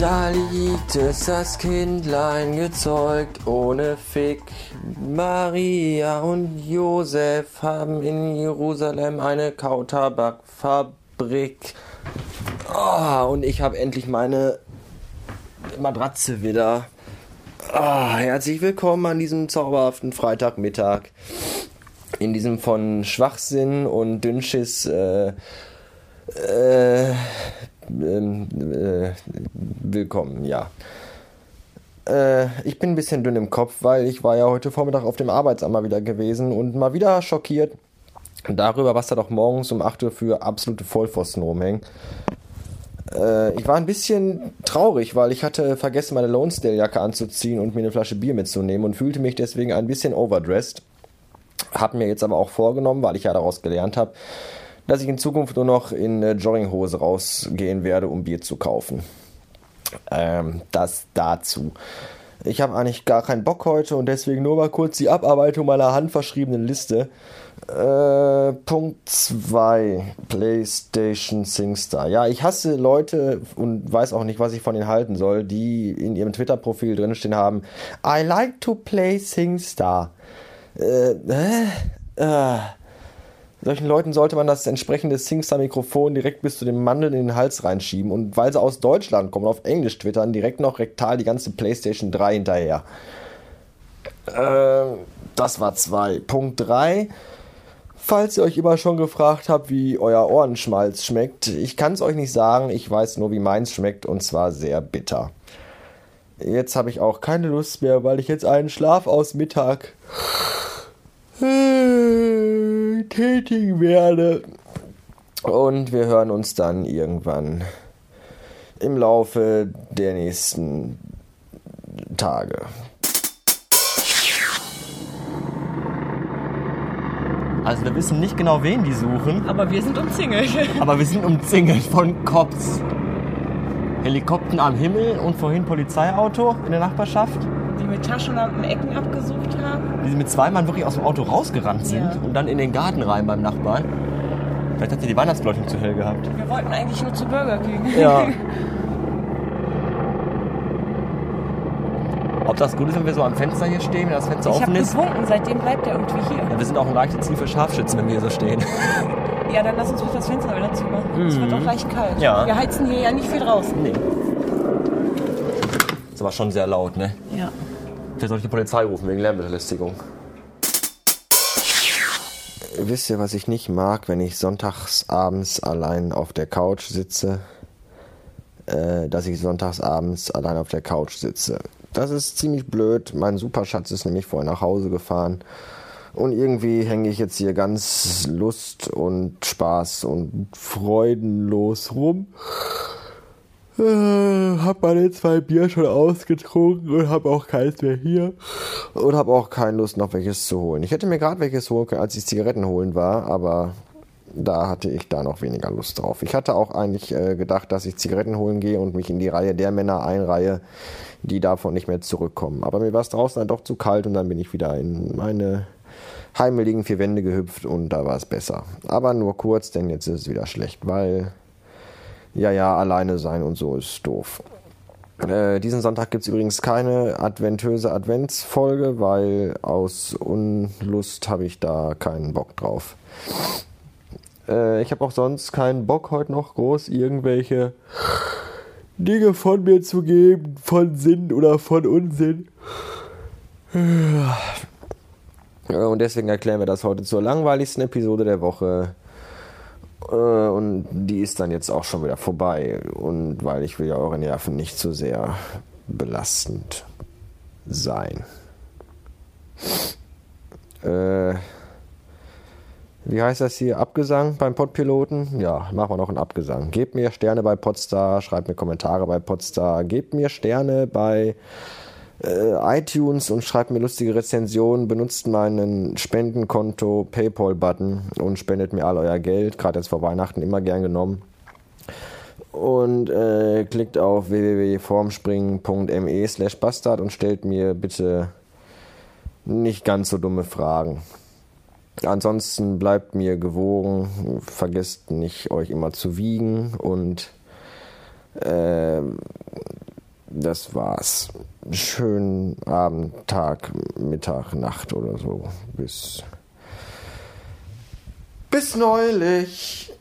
Da liegt es das Kindlein gezeugt ohne Fick. Maria und Josef haben in Jerusalem eine Kautabakfabrik. Ah, und ich habe endlich meine Matratze wieder. Ah, herzlich willkommen an diesem zauberhaften Freitagmittag. In diesem von Schwachsinn und Dünnschiss äh, äh, ähm, äh, willkommen, ja. Äh, ich bin ein bisschen dünn im Kopf, weil ich war ja heute Vormittag auf dem Arbeitsamt mal wieder gewesen und mal wieder schockiert darüber, was da doch morgens um 8 Uhr für absolute Vollpfosten rumhängen. Äh, ich war ein bisschen traurig, weil ich hatte vergessen, meine Lonesdale-Jacke anzuziehen und mir eine Flasche Bier mitzunehmen und fühlte mich deswegen ein bisschen overdressed. Hab mir jetzt aber auch vorgenommen, weil ich ja daraus gelernt habe, dass ich in Zukunft nur noch in äh, Jogginghose rausgehen werde, um Bier zu kaufen. Ähm, das dazu. Ich habe eigentlich gar keinen Bock heute und deswegen nur mal kurz die Abarbeitung meiner handverschriebenen Liste. Äh, Punkt 2. PlayStation SingStar. Ja, ich hasse Leute und weiß auch nicht, was ich von ihnen halten soll, die in ihrem Twitter-Profil drinstehen haben. I like to play SingStar. Äh, äh, äh. Solchen Leuten sollte man das entsprechende SingStar-Mikrofon direkt bis zu dem Mandeln in den Hals reinschieben und weil sie aus Deutschland kommen, auf Englisch twittern, direkt noch rektal die ganze PlayStation 3 hinterher. Äh, das war 2. Punkt 3. Falls ihr euch immer schon gefragt habt, wie euer Ohrenschmalz schmeckt, ich kann es euch nicht sagen, ich weiß nur, wie meins schmeckt und zwar sehr bitter. Jetzt habe ich auch keine Lust mehr, weil ich jetzt einen Schlaf aus Mittag tätigen werde. Und wir hören uns dann irgendwann im Laufe der nächsten Tage. Also wir wissen nicht genau, wen die suchen, Aber wir sind umzingelt. aber wir sind umzingelt von Cops. Helikopter am Himmel und vorhin Polizeiauto in der Nachbarschaft, mit Taschenlampen Ecken abgesucht haben. die mit zwei Mann wirklich aus dem Auto rausgerannt sind Ja. und dann in den Garten rein beim Nachbarn. Vielleicht hat er die Weihnachtsbeleuchtung zu hell gehabt. Wir wollten eigentlich nur zu Burger King. Ja. Ob das gut ist, wenn wir so am Fenster hier stehen, wenn das Fenster Ich offen habe ist? getrunken, seitdem bleibt er irgendwie hier. Ja, wir sind auch ein leichtes Ziel für Scharfschützen, wenn wir hier so stehen. Ja, dann lass uns das Fenster wieder zumachen. Es wird auch leicht kalt. Mhm. Ja. Wir heizen hier ja nicht viel draußen. nee. Ist aber schon sehr laut, ne? Ja. Vielleicht ich die Polizei rufen wegen Lärmbelästigung. Wisst ihr, was ich nicht mag, wenn ich sonntags abends allein auf der Couch sitze? Äh, dass ich sonntags abends allein auf der Couch sitze. Das ist ziemlich blöd. Mein Superschatz ist nämlich vorher nach Hause gefahren. Und irgendwie hänge ich jetzt hier ganz Lust und Spaß und freudenlos rum. Äh, hab meine zwei Bier schon ausgetrunken und hab auch keins mehr hier. Und hab auch keine Lust, noch welches zu holen. Ich hätte mir gerade welches holen können, als ich Zigaretten holen war, aber da hatte ich da noch weniger Lust drauf. Ich hatte auch eigentlich äh, gedacht, dass ich Zigaretten holen gehe und mich in die Reihe der Männer einreihe, die davon nicht mehr zurückkommen. Aber mir war es draußen dann doch zu kalt und dann bin ich wieder in meine heimeligen vier Wände gehüpft und da war es besser. Aber nur kurz, denn jetzt ist es wieder schlecht, weil ja, ja, alleine sein und so ist doof. Äh, diesen Sonntag gibt es übrigens keine adventöse Adventsfolge, weil aus Unlust habe ich da keinen Bock drauf. Äh, ich habe auch sonst keinen Bock, heute noch groß irgendwelche Dinge von mir zu geben, von Sinn oder von Unsinn. Und deswegen erklären wir das heute zur langweiligsten Episode der Woche. Äh, Und die ist dann jetzt auch schon wieder vorbei. Und weil ich will ja eure Nerven nicht zu sehr belastend sein. Äh, wie heißt das hier? Abgesang beim Podpiloten? Ja, machen wir noch einen Abgesang. Gebt mir Sterne bei Podstar, schreibt mir Kommentare bei Podstar, gebt mir Sterne bei äh, iTunes und schreibt mir lustige Rezensionen, benutzt meinen Spendenkonto Paypal-Button und spendet mir all euer Geld, gerade jetzt vor Weihnachten immer gern genommen. Und äh, klickt auf www.formspringen.me slash bastard und stellt mir bitte nicht ganz so dumme Fragen. Ansonsten bleibt mir gewogen, vergesst nicht, euch immer zu wiegen und äh, das war's. Schönen Abend, Tag, Mittag, Nacht oder so. Bis. Bis neulich!